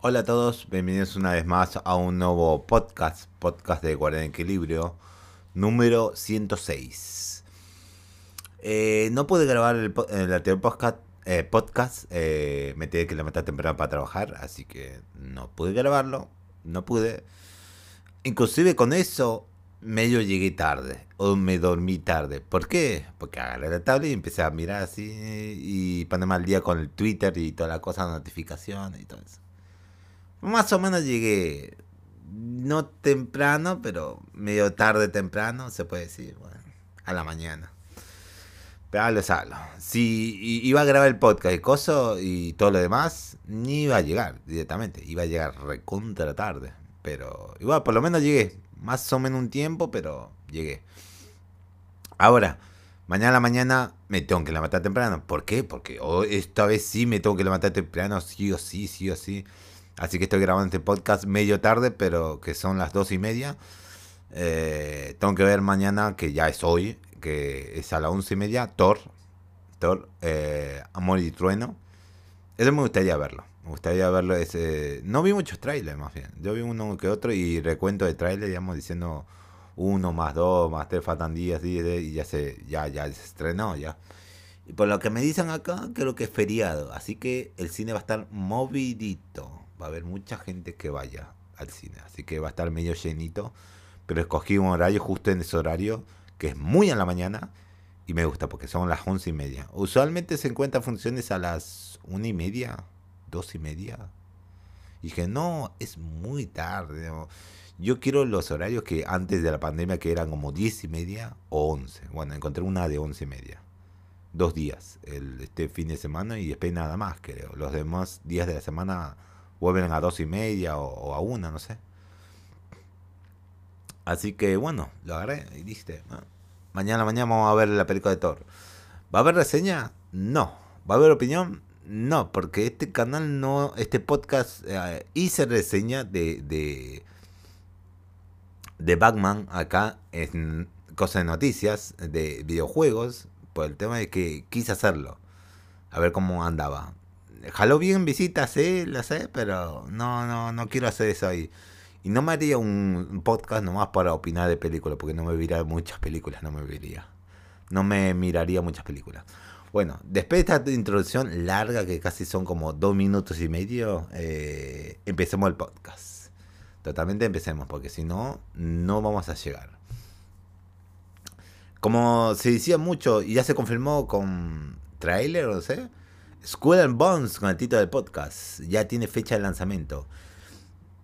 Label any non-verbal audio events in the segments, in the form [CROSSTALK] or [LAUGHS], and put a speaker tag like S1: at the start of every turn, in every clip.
S1: Hola a todos, bienvenidos una vez más a un nuevo podcast, podcast de Guardia en Equilibrio, número 106. Eh, no pude grabar el, anterior podcast, eh, podcast eh, me tuve que levantar temprano para trabajar, así que no pude grabarlo, no pude. Inclusive con eso, medio llegué tarde, o me dormí tarde. ¿Por qué? Porque agarré la tablet y empecé a mirar así y ponerme al día con el Twitter y toda la cosa, notificaciones y todo eso. Más o menos llegué, no temprano, pero medio tarde temprano, se puede decir, bueno, a la mañana. Pero hablo. Si iba a grabar el podcast y coso y todo lo demás, ni iba a llegar directamente. Iba a llegar recontra tarde. Pero igual, por lo menos llegué. Más o menos un tiempo, pero llegué. Ahora, mañana a la mañana me tengo que levantar temprano. ¿Por qué? Porque esta vez sí me tengo que levantar temprano, sí o sí, sí o sí. Así que estoy grabando este podcast medio tarde, pero que son las dos y media. Eh, tengo que ver mañana, que ya es hoy, que es a las once y media, Thor. Thor, eh, Amor y Trueno. Eso me gustaría verlo. Me gustaría verlo. No vi muchos trailers, más bien. Yo vi uno que otro y recuento de trailers, digamos, diciendo uno más dos más tres faltan días, y ya se, ya, ya se estrenó ya. Y por lo que me dicen acá, creo que es feriado. Así que el cine va a estar movidito va a haber mucha gente que vaya al cine, así que va a estar medio llenito, pero escogí un horario justo en ese horario, que es muy a la mañana, y me gusta porque son las once y media. Usualmente se encuentran funciones a las una y media, dos y media. Y dije, no, es muy tarde. Yo quiero los horarios que antes de la pandemia, que eran como diez y media o once. Bueno, encontré una de once y media. Dos días, este fin de semana y después nada más, creo. Los demás días de la semana vuelven a dos y media o, a una, no sé. Así que bueno, lo agarré y dije, ah, mañana, mañana vamos a ver la película de Thor. ¿Va a haber reseña? No. ¿Va a haber opinión? No, porque este canal no, este podcast eh, hice reseña de, de, de Batman acá en Cosa de Noticias, de videojuegos, por el tema de que quise hacerlo. A ver cómo andaba jaló bien visitas, sí, lo sé, pero no, no, no quiero hacer eso ahí. Y no me haría un podcast nomás para opinar de películas, porque no me vería muchas películas, no me vería. No me miraría muchas películas. Bueno, después de esta introducción larga, que casi son como dos minutos y medio, eh, empecemos el podcast. Totalmente empecemos, porque si no, no vamos a llegar. Como se decía mucho, y ya se confirmó con trailer, no sé, School and Bones con el título del podcast. Ya tiene fecha de lanzamiento.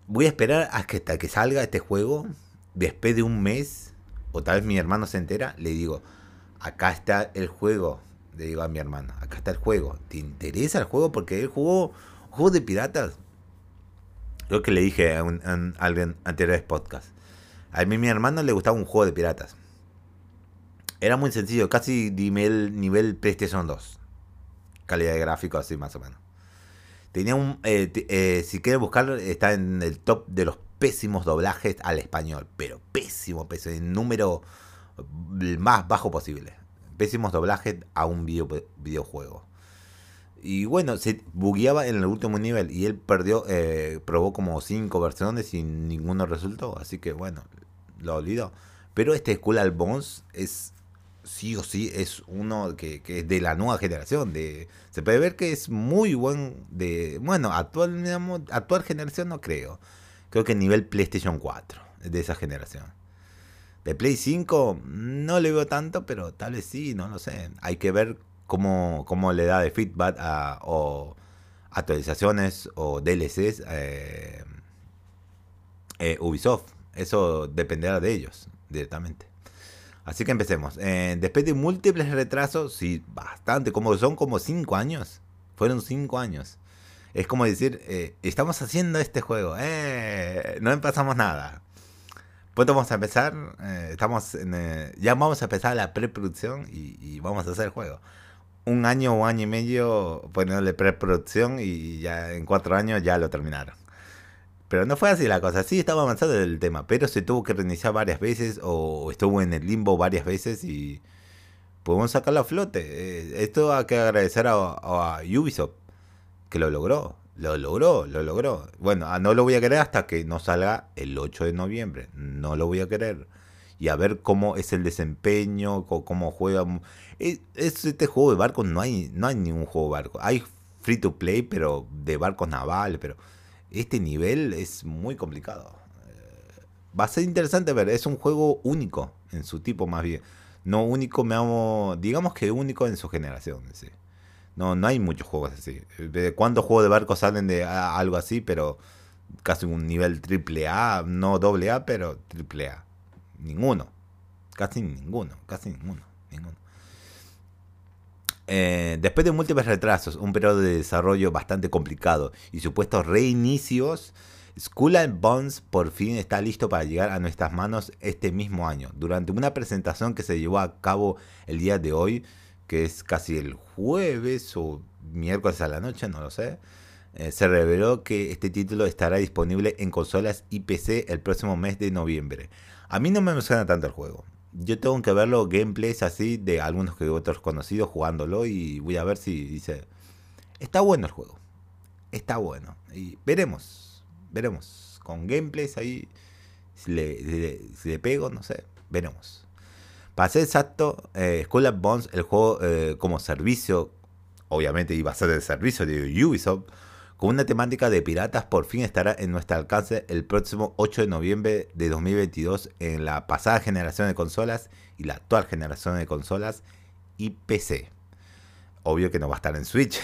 S1: Voy a esperar hasta que salga este juego. Después de un mes, o tal vez mi hermano se entera, le digo, acá está el juego. Le digo a mi hermano, acá está el juego. ¿Te interesa el juego? Porque él jugó juego de piratas. Creo que le dije a, un, a alguien anteriores podcast. A mí mi hermano le gustaba un juego de piratas. Era muy sencillo, casi nivel, nivel PlayStation 2 calidad de gráfico así más o menos. Tenía un, eh, eh, si quieres buscarlo, está en el top de los pésimos doblajes al español, pero pésimo, pésimo, el número más bajo posible. Pésimos doblajes a un video, videojuego. Y bueno, se bugueaba en el último nivel y él perdió, eh, probó como cinco versiones y ninguno resultó, así que bueno, lo olvidó. Pero este Skull Bones es sí o sí es uno que, es de la nueva generación. De, se puede ver que es muy buen de. Bueno, actual, digamos, actual generación no creo. Creo que nivel PlayStation 4, de esa generación. De Play 5 no le veo tanto, pero tal vez sí, no lo sé. Hay que ver cómo, cómo le da de feedback a, o actualizaciones o DLCs eh, eh, Ubisoft. Eso dependerá de ellos directamente. Así que empecemos. Eh, después de múltiples retrasos, sí, bastante, como son como 5 años. Fueron 5 años. Es como decir, eh, estamos haciendo este juego, eh, no empezamos nada. Pues vamos a empezar, eh, estamos en, ya vamos a empezar la preproducción y, y vamos a hacer el juego. Un año o año y medio poniéndole preproducción y ya en cuatro años ya lo terminaron. Pero no fue así la cosa. Sí estaba avanzado el tema, pero se tuvo que reiniciar varias veces o estuvo en el limbo varias veces y podemos sacarlo a flote. Eh, esto hay que agradecer a, Ubisoft, que lo logró. Lo logró, lo logró. Bueno, ah, no lo voy a querer hasta que no salga el 8 de noviembre. No lo voy a querer. Y a ver cómo es el desempeño, cómo juega. Es, este juego de barcos, no hay, no hay ningún juego de barcos. Hay free to play, pero de barcos navales, pero este nivel es muy complicado. Eh, va a ser interesante ver, es un juego único en su tipo más bien. No único, me amo, digamos que único en su generación. ¿sí? No, no hay muchos juegos así. ¿Cuántos juegos de barcos salen de algo así? Pero casi un nivel triple A, no doble A, pero triple A. Ninguno. Casi ninguno, casi ninguno. ninguno. Eh, después de múltiples retrasos, un periodo de desarrollo bastante complicado y supuestos reinicios, Skull and Bones por fin está listo para llegar a nuestras manos este mismo año. Durante una presentación que se llevó a cabo el día de hoy, que es casi el jueves o miércoles a la noche, no lo sé, eh, se reveló que este título estará disponible en consolas y PC el próximo mes de noviembre. A mí no me emociona tanto el juego. Yo tengo que verlo gameplays así de algunos que otros conocidos jugándolo y voy a ver si dice, está bueno el juego. Está bueno. Y veremos, veremos. Con gameplays ahí, si le, pego, no sé, veremos. Para ser exacto, eh, School of Bones, el juego eh, como servicio, obviamente iba a ser el servicio de Ubisoft, con una temática de piratas, por fin estará en nuestro alcance el próximo 8 de noviembre de 2022 en la pasada generación de consolas y la actual generación de consolas y PC. Obvio que no va a estar en Switch.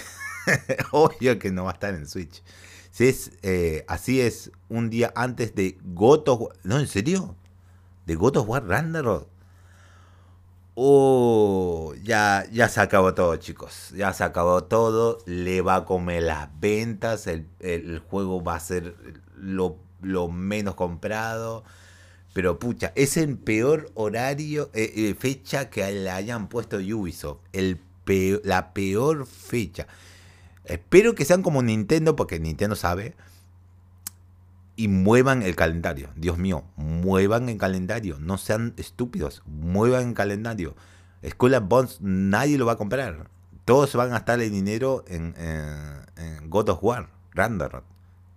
S1: [LAUGHS] Obvio que no va a estar en Switch. Si es, eh, así es, un día antes de God No, ¿en serio? ¿De God of War Ragnarok? Ya, ya se acabó todo, chicos. Ya se acabó todo. Le va a comer las ventas. El, juego va a ser lo, menos comprado. Pero pucha, es el peor horario, eh, eh, fecha que le hayan puesto Ubisoft. El la peor fecha. Espero que sean como Nintendo, porque Nintendo sabe y muevan el calendario. Dios mío, muevan el calendario. No sean estúpidos, muevan el calendario. School of Bonds nadie lo va a comprar. Todos van a gastar el dinero en, God of War, Ragnarok,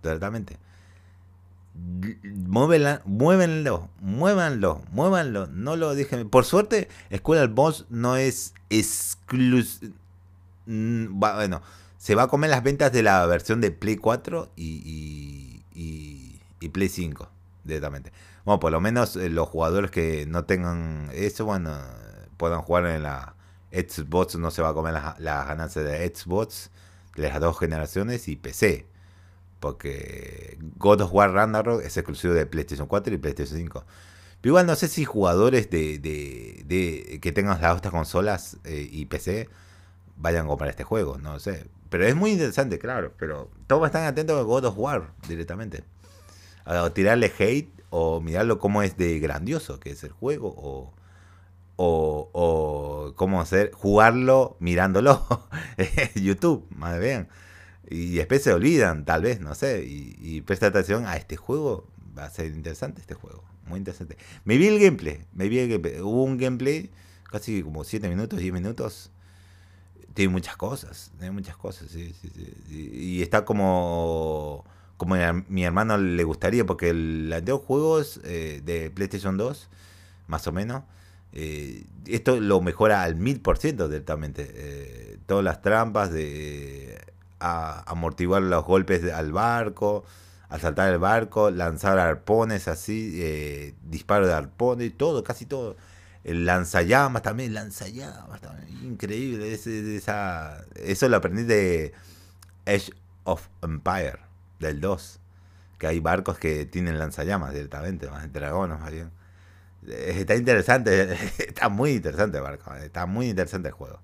S1: totalmente. Muévenlo, muévenlo, muévanlo, muévanlo, no lo dejen. Por suerte, School of Bones no es exclusivo. Mm, bueno, se va a comer las ventas de la versión de Play 4 y y Play 5 directamente. Bueno, por lo menos eh, los jugadores que no tengan eso, bueno, puedan jugar en la Xbox, no se va a comer las, ganancias de Xbox de las dos generaciones y PC. Porque God of War Ragnarok es exclusivo de PlayStation 4 y PlayStation 5. Pero igual no sé si jugadores de, que tengan las otras consolas eh, y PC vayan a comprar este juego, no sé. Pero es muy interesante, claro. Pero todos están atentos a God of War directamente a tirarle hate o mirarlo como es de grandioso que es el juego o, o, cómo hacer jugarlo mirándolo [LAUGHS] YouTube, más bien. Y después se olvidan, tal vez, no sé, y, y presta atención a este juego. Va a ser interesante este juego, muy interesante. Me vi el gameplay, me vi el gameplay. Hubo un gameplay, casi como 7 minutos, 10 minutos. Tiene muchas cosas, tiene muchas cosas, sí, sí, sí. Y está como como a mi hermano le gustaría, porque el, los juegos eh, de PlayStation 2, más o menos, eh, esto lo mejora al mil por ciento directamente. Eh, todas las trampas de amortiguar los golpes al barco, asaltar el barco, lanzar arpones así, disparo de arpones, todo, casi todo. El lanzallamas también, lanzallamas también, increíble. esa, eso lo aprendí de Edge of Empire del 2. Que hay barcos que tienen lanzallamas directamente, más dragones más bien. Eh, está interesante, [LAUGHS] está muy interesante el barco, eh, está muy interesante el juego.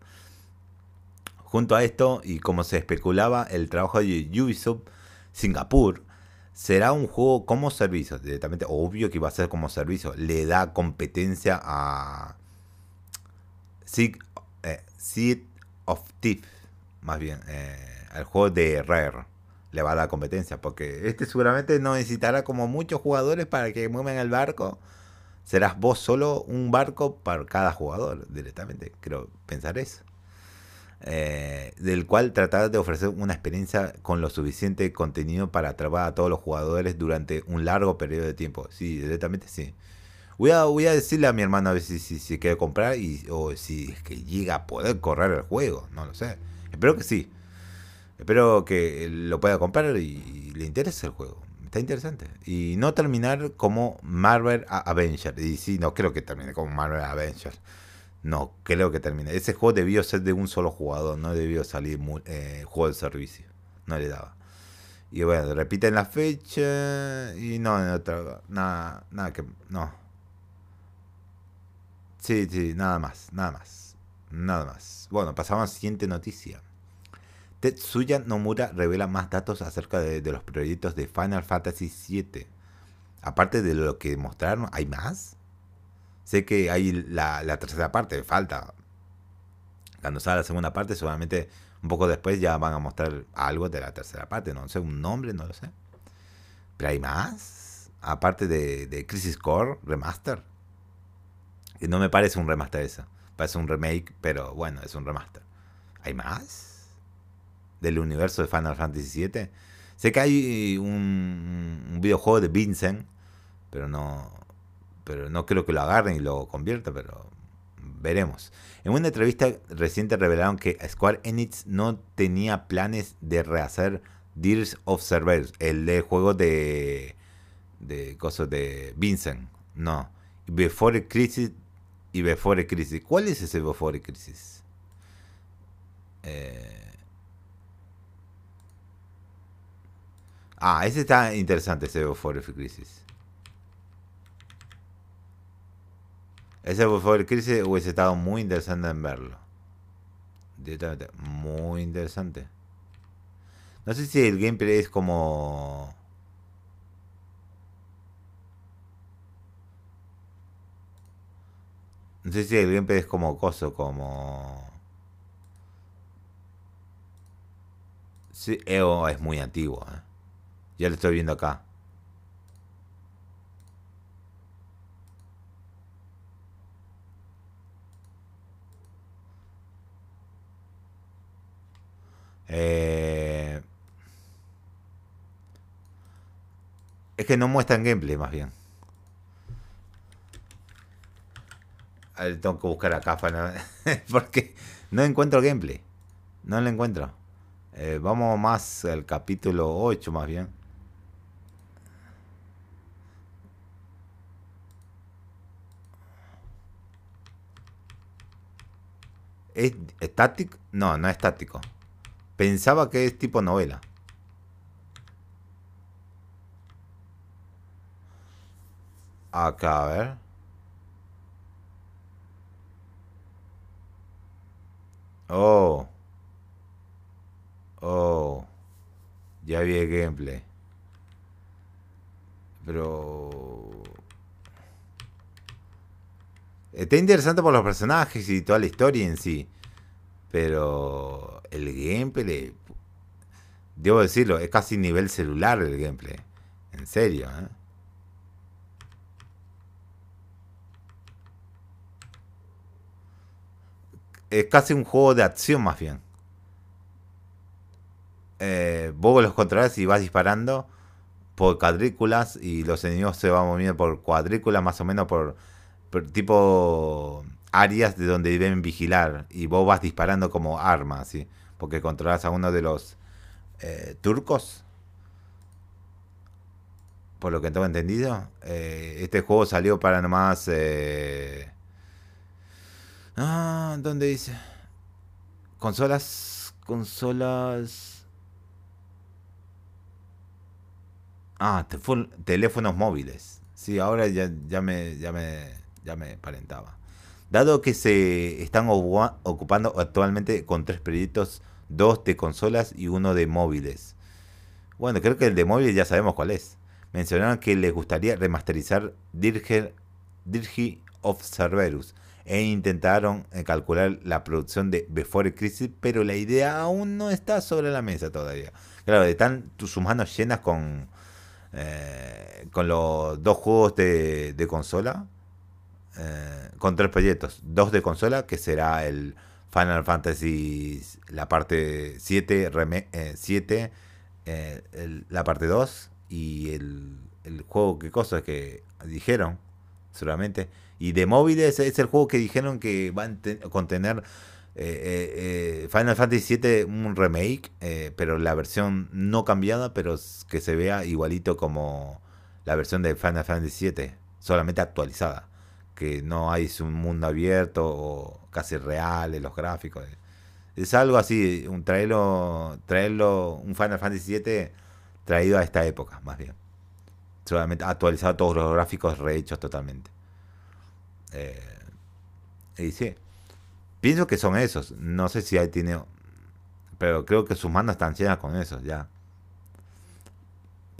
S1: Junto a esto, y como se especulaba, el trabajo de Ubisoft Singapur será un juego como servicio, directamente, obvio que va a ser como servicio, le da competencia a Seed, eh, of Thief, más bien, el juego de Rare le va a dar competencia, porque este seguramente no necesitará como muchos jugadores para que muevan el barco. Serás vos solo un barco para cada jugador directamente, creo pensar eso. eh, del cual tratará de ofrecer una experiencia con lo suficiente contenido para atrapar a todos los jugadores durante un largo periodo de tiempo. Sí, directamente sí. Voy a, voy a decirle a mi hermano a ver si, si, quiere comprar y, o si es que llega a poder correr el juego. No lo sé. Espero que sí. Espero que lo pueda comprar y, le interese el juego. Está interesante. Y no terminar como Marvel Avenger. Y sí, no creo que termine como Marvel Avenger. No, creo que termine. Ese juego debió ser de un solo jugador, no debió salir eh, juego de servicio. No le daba. Y bueno, repiten la fecha y no, nada, nada que, no. Sí, sí, nada más, nada más, nada más. Bueno, pasamos a la siguiente noticia. Tetsuya Nomura revela más datos acerca de, los proyectos de Final Fantasy VII. Aparte de lo que mostraron, ¿hay más? Sé que hay la, tercera parte, falta. Cuando salga la segunda parte, seguramente un poco después ya van a mostrar algo de la tercera parte. No sé, un nombre, no lo sé. Pero hay más. Aparte de, Crisis Core Remaster. Que no me parece un remaster eso. Parece un remake, pero bueno, es un remaster. ¿Hay más? Del universo de Final Fantasy VII. Sé que hay un, videojuego de Vincent, pero no, pero no creo que lo agarren y lo convierta, pero veremos. En una entrevista reciente revelaron que Square Enix no tenía planes de rehacer Dears of Cerberus, el de juego de de cosas de Vincent, no. Before Crisis y Before Crisis. ¿Cuál es ese Before Crisis? Eh... Ah, ese está interesante, ese Before Crisis. Ese el crisis hubiese estado muy interesante en verlo. Directamente, muy interesante. No sé si el gameplay es como... No sé si el gameplay es como coso, como... Sí, EO es muy antiguo. ¿eh? Ya lo estoy viendo acá. Eh, es que no muestran gameplay, más bien. A tengo que buscar acá para... [LAUGHS] porque no encuentro gameplay. No lo encuentro. Eh, vamos más al capítulo 8, más bien. ¿Es estático? No, no es estático. Pensaba que es tipo novela. Acá, a ver. Oh. Oh. Ya vi el gameplay. Pero... Está interesante por los personajes y toda la historia en sí. Pero el gameplay, debo decirlo, es casi nivel celular el gameplay. En serio, ¿eh? Es casi un juego de acción más bien. Eh, vos los controlas y vas disparando por cuadrículas y los enemigos se van moviendo por cuadrículas, más o menos por tipo áreas de donde deben vigilar y vos vas disparando como arma, ¿sí? porque controlas a uno de los eh, turcos. Por lo que tengo entendido, eh, este juego salió para nomás. Eh... Ah, ¿dónde dice? Consolas. Consolas. Ah, teléfonos móviles. Sí, ahora ya, ya me, ya me, ya me parentaba. Dado que se están ocupando actualmente con tres proyectos, dos de consolas y uno de móviles. Bueno, creo que el de móviles ya sabemos cuál es. Mencionaron que les gustaría remasterizar Dirge, Dirge of Cerberus e intentaron eh, calcular la producción de Before Crisis, pero la idea aún no está sobre la mesa todavía. Claro, están sus manos llenas con, eh, con los dos juegos de consola eh, con tres proyectos. Dos de consola, que será el Final Fantasy, la parte 7, 7 la parte 2 y el, el juego, ¿qué cosa que dijeron? Seguramente. Y de móviles es el juego que dijeron que va a contener eh, eh, eh, Final Fantasy VII un remake, pero la versión no cambiada, pero que se vea igualito como la versión de Final Fantasy VII, solamente actualizada. Que no hay un mundo abierto o casi real en los gráficos. Es algo así, un traerlo, traerlo, un Final Fantasy VII traído a esta época, más bien. Solamente actualizado todos los gráficos rehechos totalmente. y sí. Pienso que son esos. No sé si hay tiene. Pero creo que sus manos están llenas con esos ya.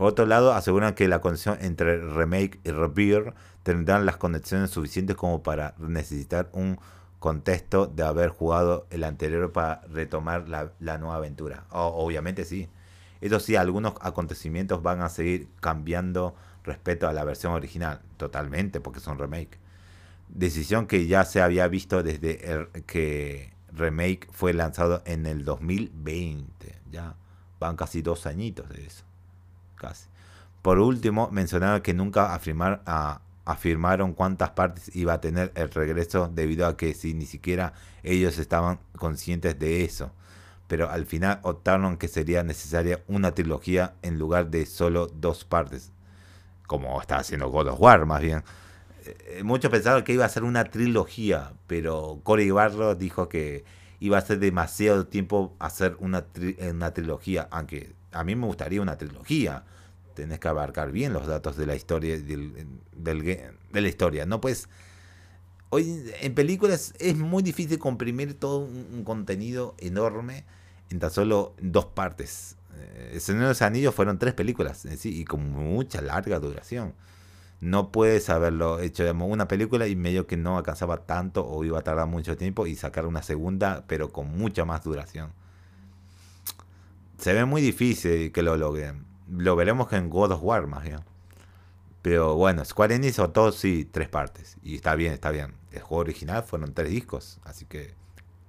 S1: Por otro lado, aseguran que la conexión entre remake y repair tendrán las conexiones suficientes como para necesitar un contexto de haber jugado el anterior para retomar la, nueva aventura. obviamente sí. Eso sí, algunos acontecimientos van a seguir cambiando respecto a la versión original. Totalmente, porque son remake decisión que ya se había visto desde que Remake fue lanzado en el 2020. Ya van casi dos añitos de eso. Por último, mencionaron que nunca afirmar, afirmaron cuántas partes iba a tener el regreso debido a que si ni siquiera ellos estaban conscientes de eso. Pero al final optaron que sería necesaria una trilogía en lugar de solo dos partes. Como está haciendo God of War más bien. Eh, muchos pensaron que iba a ser una trilogía, pero Corey Barlow dijo que iba a ser demasiado tiempo hacer una, una trilogía, aunque a mí me gustaría una trilogía. Tenés que abarcar bien los datos de la historia del, de la historia. No pues hoy en películas es muy difícil comprimir todo un, contenido enorme en tan solo dos partes. Eh, El Señor de los Anillos fueron tres películas y con mucha larga duración no puedes haberlo hecho de una película y medio que no alcanzaba tanto o iba a tardar mucho tiempo y sacar una segunda pero con mucha más duración. Se ve muy difícil que lo logren. Lo veremos en God of War más bien. Pero bueno, Square Enix o todo sí, tres partes. Y está bien, está bien. El juego original fueron tres discos. Así que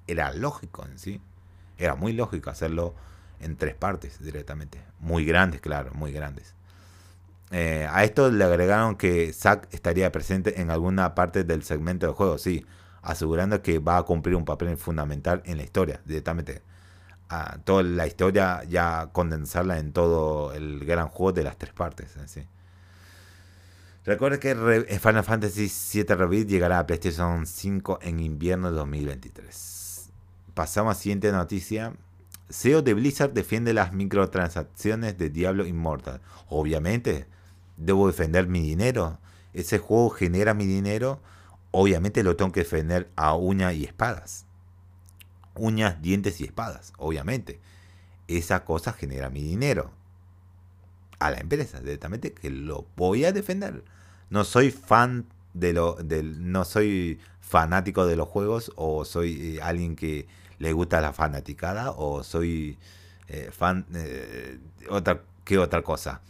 S1: era lógico en sí. Era muy lógico hacerlo en tres partes directamente. Muy grandes, claro, muy grandes. Eh, a esto le agregaron que Zack estaría presente en alguna parte del segmento del juego, sí, asegurando que va a cumplir un papel fundamental en la historia, directamente. Toda la historia ya condensarla en todo el gran juego de las tres partes. ¿sí? Recuerde que eh, Final Fantasy VII Rebirth llegará a PlayStation 5 en invierno de 2023. Pasamos a la siguiente noticia. CEO de Blizzard defiende las microtransacciones de Diablo Immortal. Obviamente, debo defender mi dinero. Ese juego genera mi dinero. Obviamente lo tengo que defender a uñas y espadas. Uñas, dientes y espadas, obviamente. Esa cosa genera mi dinero. A la empresa, directamente, que lo voy a defender. No soy fan de lo. Del, no soy fanático de los juegos. O soy eh, alguien que le gusta la fanaticada. O soy eh, fan. Eh, otra, ¿Qué otra cosa?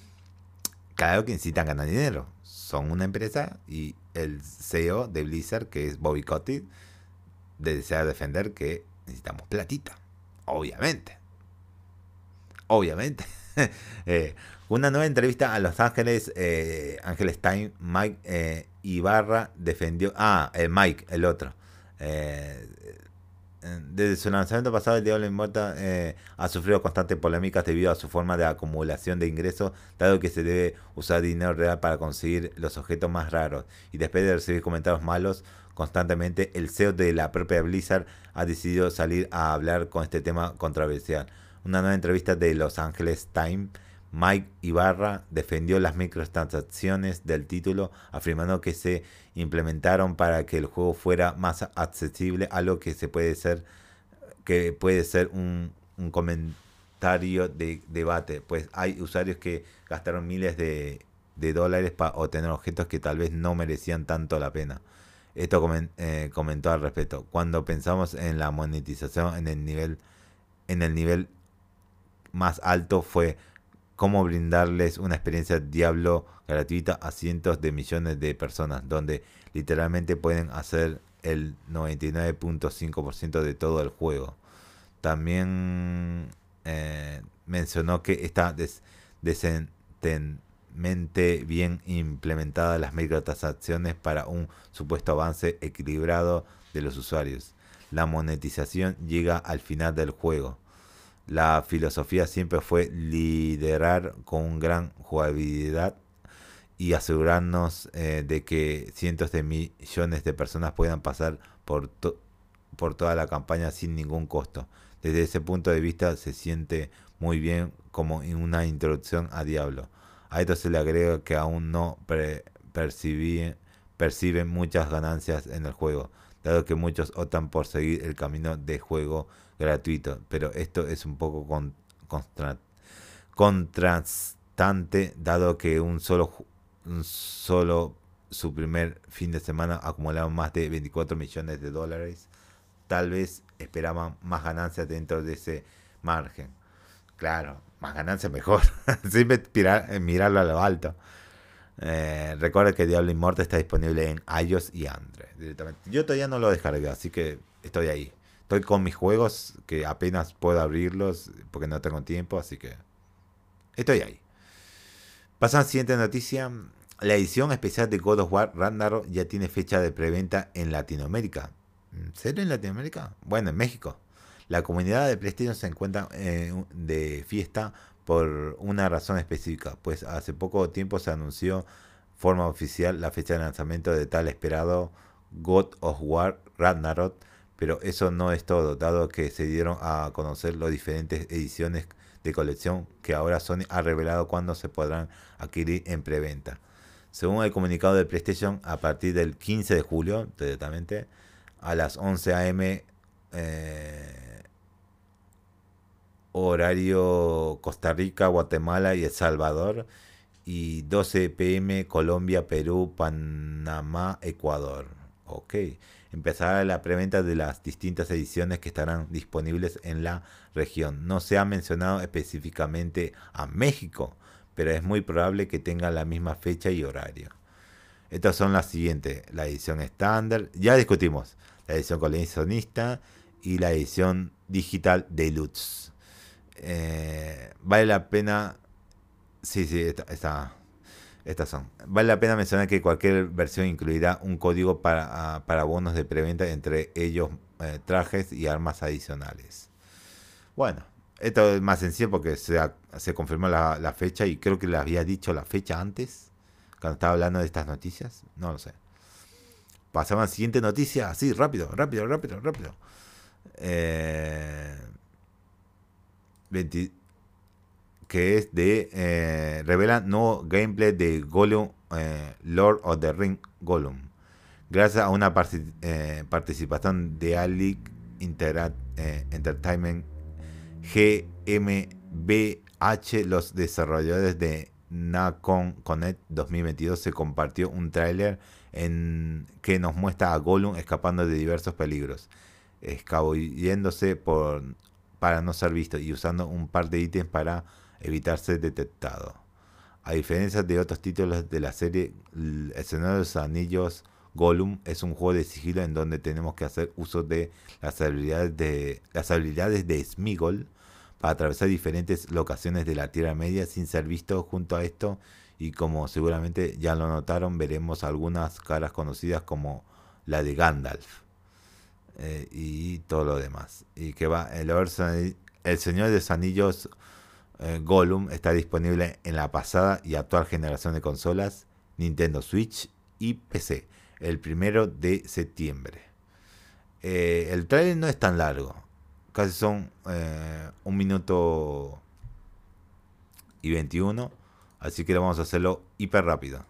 S1: claro que necesitan ganar dinero. Son una empresa y el CEO de Blizzard, que es Bobby Kotick, desea defender que necesitamos platita. Obviamente. Obviamente. [LAUGHS] Eh, una nueva entrevista a Los Ángeles, eh, Ángeles Time, Mike eh, Ibarra defendió. Ah, el Mike, el otro. Desde su lanzamiento pasado, el Diablo Inmortal eh, ha sufrido constantes polémicas debido a su forma de acumulación de ingresos, dado que se debe usar dinero real para conseguir los objetos más raros. Y después de recibir comentarios malos constantemente, el CEO de la propia Blizzard ha decidido salir a hablar con este tema controversial. Una nueva entrevista de Los Angeles Times Mike Ibarra defendió las microtransacciones del título, afirmando que se implementaron para que el juego fuera más accesible, algo que se puede ser que puede ser un, comentario de debate, pues hay usuarios que gastaron miles de, dólares para obtener objetos que tal vez no merecían tanto la pena. Esto eh, comentó al respecto. Cuando pensamos en la monetización en el nivel en el nivel más alto fue cómo brindarles una experiencia Diablo gratuita a cientos de millones de personas, donde literalmente pueden hacer el 99.5% de todo el juego. También eh, mencionó que está des decentemente bien implementadas las microtransacciones para un supuesto avance equilibrado de los usuarios. La monetización llega al final del juego. La filosofía siempre fue liderar con gran jugabilidad y asegurarnos eh, de que cientos de millones de personas puedan pasar por, por toda la campaña sin ningún costo. Desde ese punto de vista se siente muy bien como una introducción a Diablo. A esto se le agrega que aún no perciben muchas ganancias en el juego, dado que muchos optan por seguir el camino de juego gratuito, pero esto es un poco contrastante, dado que un solo solo su primer fin de semana acumularon más de 24 millones de dólares. Tal vez esperaban más ganancias dentro de ese margen. Claro, más ganancias mejor. [LAUGHS] Siempre eh, mirarlo a lo alto. Eh, recuerda que Diablo Immortal está disponible en iOS y Android directamente. Yo todavía no lo descargué, así que estoy ahí. Estoy con mis juegos que apenas puedo abrirlos porque no tengo tiempo, así que estoy ahí. Pasamos a la siguiente noticia. La edición especial de God of War Ragnarok ya tiene fecha de preventa en Latinoamérica. ¿En serio en Latinoamérica? Bueno, en México. La comunidad de PlayStation se encuentra eh, de fiesta por una razón específica, pues hace poco tiempo se anunció forma oficial la fecha de lanzamiento de tal esperado God of War Ragnarok, pero eso no es todo, dado que se dieron a conocer las diferentes ediciones de colección que ahora Sony ha revelado cuándo se podrán adquirir en preventa. Según el comunicado de PlayStation, a partir del 15 de julio, directamente, a las 11 a.m. Eh, horario Costa Rica, Guatemala y El Salvador, y 12 p.m. Colombia, Perú, Panamá, Ecuador. Ok. Empezará la preventa de las distintas ediciones que estarán disponibles en la región. No se ha mencionado específicamente a México, pero es muy probable que tenga la misma fecha y horario. Estas son las siguientes, la edición estándar, ya discutimos, la edición coleccionista y la edición digital deluxe. Eh, vale la pena, sí, sí, esta, estas son. Vale la pena mencionar que cualquier versión incluirá un código para, ah, para bonos de preventa, entre ellos eh, trajes y armas adicionales. Bueno, esto es más sencillo porque se, se confirmó la, fecha y creo que le había dicho la fecha antes, cuando estaba hablando de estas noticias. No lo sé. Pasamos a la siguiente noticia, así, rápido, rápido, rápido, rápido. Eh, que es de. Eh, revela nuevo gameplay de Gollum, eh, Lord of the Ring Gollum. Gracias a una participación de Ali Entertainment GmbH, los desarrolladores de Nacon Connect 2022, se compartió un tráiler en que nos muestra a Gollum escapando de diversos peligros, escabulléndose por para no ser visto y usando un par de ítems para evitar ser detectado. A diferencia de otros títulos de la serie, El Señor de los Anillos Gollum es un juego de sigilo en donde tenemos que hacer uso de las habilidades de, las habilidades de Smigol para atravesar diferentes locaciones de la Tierra Media sin ser visto junto a esto y como seguramente ya lo notaron veremos algunas caras conocidas como la de Gandalf eh, y todo lo demás y que va el, el Señor de los Anillos eh, Gollum está disponible en la pasada y actual generación de consolas Nintendo Switch y PC el primero de septiembre. Eh, el trailer no es tan largo, casi son eh, un minuto y 21, así que vamos a hacerlo hiper rápido.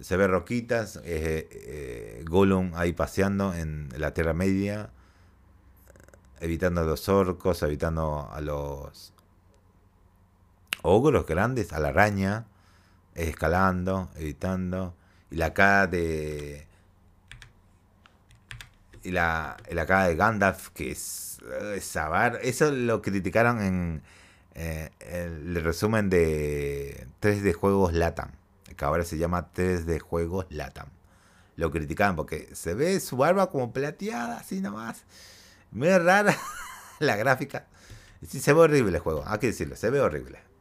S1: Se ve roquitas, eh, Gollum ahí paseando en la Tierra Media, evitando a los orcos, evitando a los ogros grandes, a la araña, escalando, evitando y la cara de. Y la, la cara de Gandalf, que es. Sabar. Eso lo criticaron en eh, el resumen de 3D Juegos Latam. Que ahora se llama 3D Juegos Latam. lo criticaban porque se ve su barba como plateada, así nomás. Muy rara [LAUGHS] la gráfica. Sí, se ve horrible el juego, hay que decirlo, se ve horrible.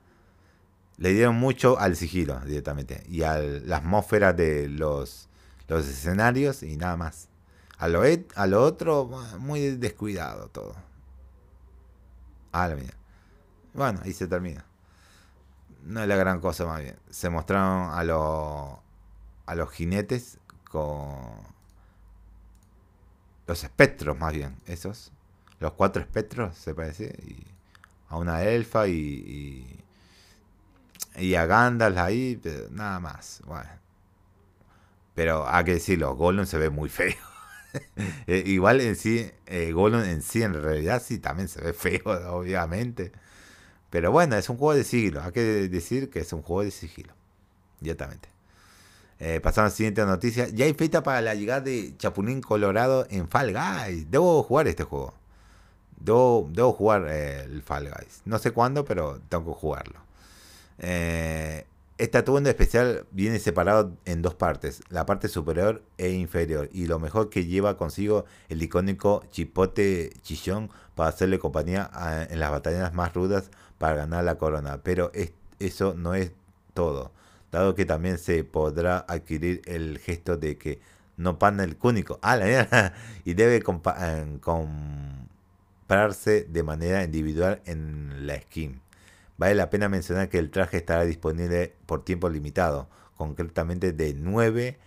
S1: Le dieron mucho al sigilo directamente y a la atmósfera de los, los escenarios y nada más. A lo, a lo otro, muy descuidado todo. Ah, la mía. Bueno, ahí se termina. No es la gran cosa más bien. Se mostraron a los a los jinetes con los espectros más bien, esos. Los cuatro espectros, se parece. Y a una elfa y, a Gandalf ahí, nada más. Bueno. Pero hay que decirlo, Gollum se ve muy feo. [LAUGHS] Eh, igual en sí, eh, en sí, en realidad sí también se ve feo, [LAUGHS] obviamente. Pero bueno, es un juego de sigilo. Hay que decir que es un juego de sigilo. Directamente. Eh, pasamos a la siguiente noticia. Ya hay fecha para la llegada de Chapulín Colorado en Fall Guys. Debo jugar este juego. Debo, debo jugar eh, el Fall Guys. No sé cuándo, pero tengo que jugarlo. Eh, este especial viene separado en dos partes, la parte superior e inferior, y lo mejor que lleva consigo el icónico chipote chillón para hacerle compañía en las batallas más rudas para ganar la corona. Pero eso no es todo, dado que también se podrá adquirir el gesto de que no pana el cúnico ah, [LAUGHS] y debe eh, comprarse de manera individual en la skin. Vale la pena mencionar que el traje estará disponible por tiempo limitado, concretamente de 9,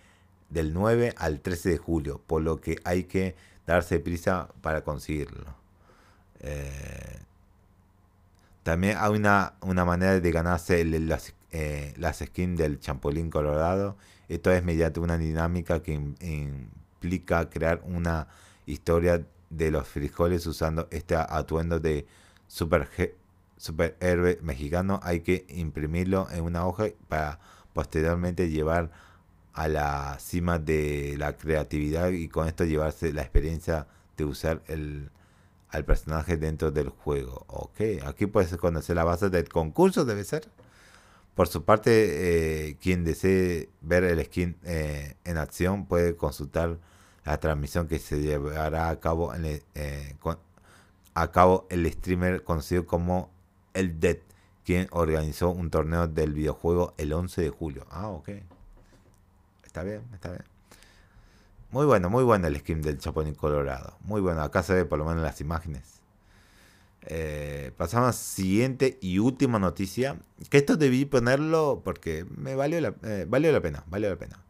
S1: del 9 al 13 de julio, por lo que hay que darse prisa para conseguirlo. Eh, también hay una, una manera de ganarse las, eh, las skins del champolín colorado. Esto es mediante una dinámica que implica crear una historia de los frijoles usando este atuendo de super superhéroe mexicano. Hay que imprimirlo en una hoja para posteriormente llevar a la cima de la creatividad y con esto llevarse la experiencia de usar el, al personaje dentro del juego. Ok, aquí puedes conocer la base del concurso, debe ser. Por su parte, eh, quien desee ver el skin eh, en acción puede consultar la transmisión que se llevará a cabo el, eh, a cabo el streamer conocido como el Dead, quien organizó un torneo del videojuego el 11 de julio. Ah, ok. Está bien, está bien. Muy bueno, muy bueno el skin del Chapulín Colorado. Muy bueno, acá se ve por lo menos las imágenes. Eh, pasamos a la siguiente y última noticia. Que esto debí ponerlo porque me valió la, eh, valió la pena, valió la pena.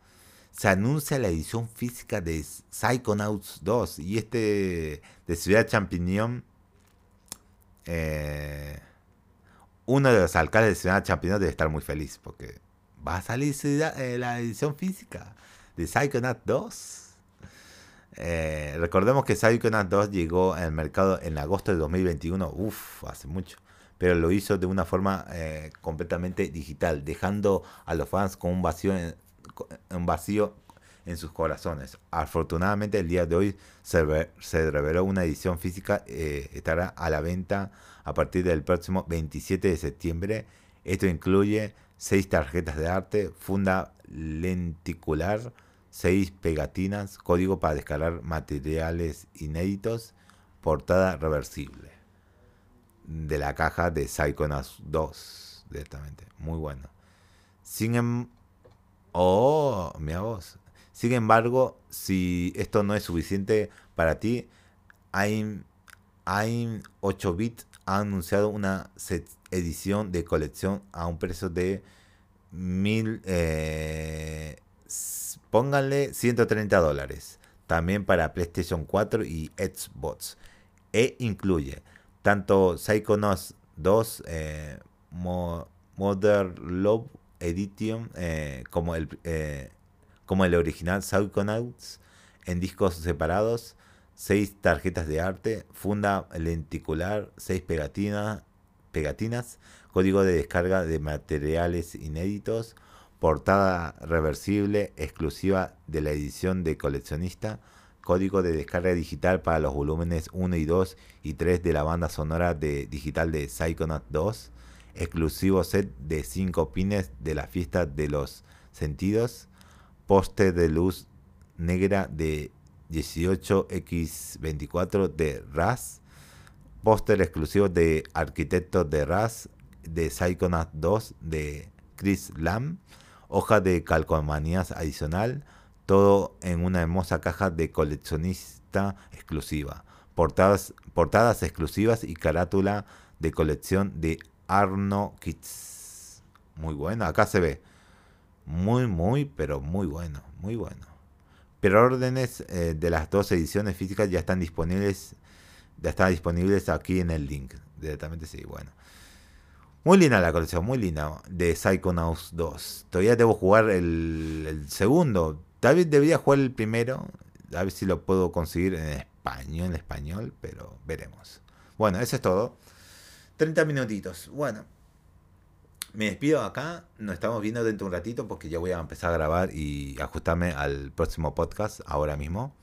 S1: Se anuncia la edición física de Psychonauts 2 y este de Ciudad Champiñón. Eh, uno de los alcaldes de Ciudad Champiñón debe estar muy feliz porque va a salir la edición física de Psychonauts 2. Eh, recordemos que Psychonauts 2 llegó al mercado en agosto de 2021, uff, hace mucho, pero lo hizo de una forma eh, completamente digital, dejando a los fans con un vacío, en, sus corazones. Afortunadamente el día de hoy se, se reveló una edición física, eh, estará a la venta a partir del próximo 27 de septiembre. Esto incluye 6 tarjetas de arte, funda lenticular, 6 pegatinas, código para descargar materiales inéditos, portada reversible. De la caja de Psychonauts 2, directamente. Muy bueno. Sin em Oh, mira vos. Sin embargo, si esto no es suficiente para ti, AIM, 8 bit ha anunciado una edición de colección a un precio de mil eh, pónganle 130 dólares. También para PlayStation 4 y Xbox. E incluye tanto Psychonauts 2 eh, Modern Love Edition eh, como, el, eh, como el original Psychonauts en discos separados, 6 tarjetas de arte, funda lenticular, 6 pegatinas, pegatinas, código de descarga de materiales inéditos, portada reversible exclusiva de la edición de coleccionista, código de descarga digital para los volúmenes 1 y 2 y 3 de la banda sonora de, digital de Psychonaut 2, exclusivo set de 5 pines de la fiesta de los sentidos, poste de luz negra de 18x24 de RAS. Póster exclusivo de Arquitecto de RAS de Psychonaut 2 de Chris Lamb. Hoja de calcomanías adicional. Todo en una hermosa caja de coleccionista exclusiva. Portadas, portadas exclusivas y carátula de colección de Arno Kids. Muy bueno, acá se ve. Muy, muy, pero muy bueno, muy bueno. Pero órdenes eh, de las dos ediciones físicas ya están disponibles. Ya están disponibles aquí en el link. Directamente sí, bueno. Muy linda la colección, muy linda. De Psychonauts 2. Todavía debo jugar el, el segundo. Tal vez debería jugar el primero. A ver si lo puedo conseguir en español, en español, pero veremos. Bueno, eso es todo. 30 minutitos. Bueno, me despido acá. Nos estamos viendo dentro de un ratito porque ya voy a empezar a grabar y ajustarme al próximo podcast ahora mismo.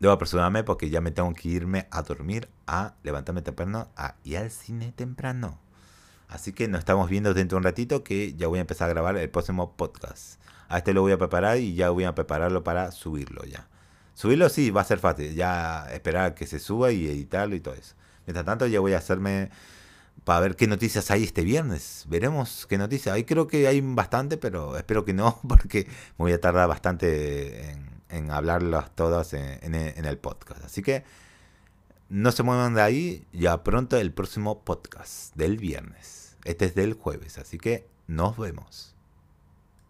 S1: Debo apresurarme porque ya me tengo que irme a dormir, a levantarme temprano a, y al cine temprano. Así que nos estamos viendo dentro de un ratito que ya voy a empezar a grabar el próximo podcast. A este lo voy a preparar y ya voy a prepararlo para subirlo ya. Subirlo sí, va a ser fácil. Ya esperar a que se suba y editarlo y todo eso. Mientras tanto ya voy a hacerme para ver qué noticias hay este viernes. Veremos qué noticias. Ahí creo que hay bastante, pero espero que no, [LAUGHS] porque voy a tardar bastante en, hablarlas todas en, en, el podcast. Así que no se muevan de ahí. Ya pronto el próximo podcast del viernes. Este es del jueves, así que nos vemos.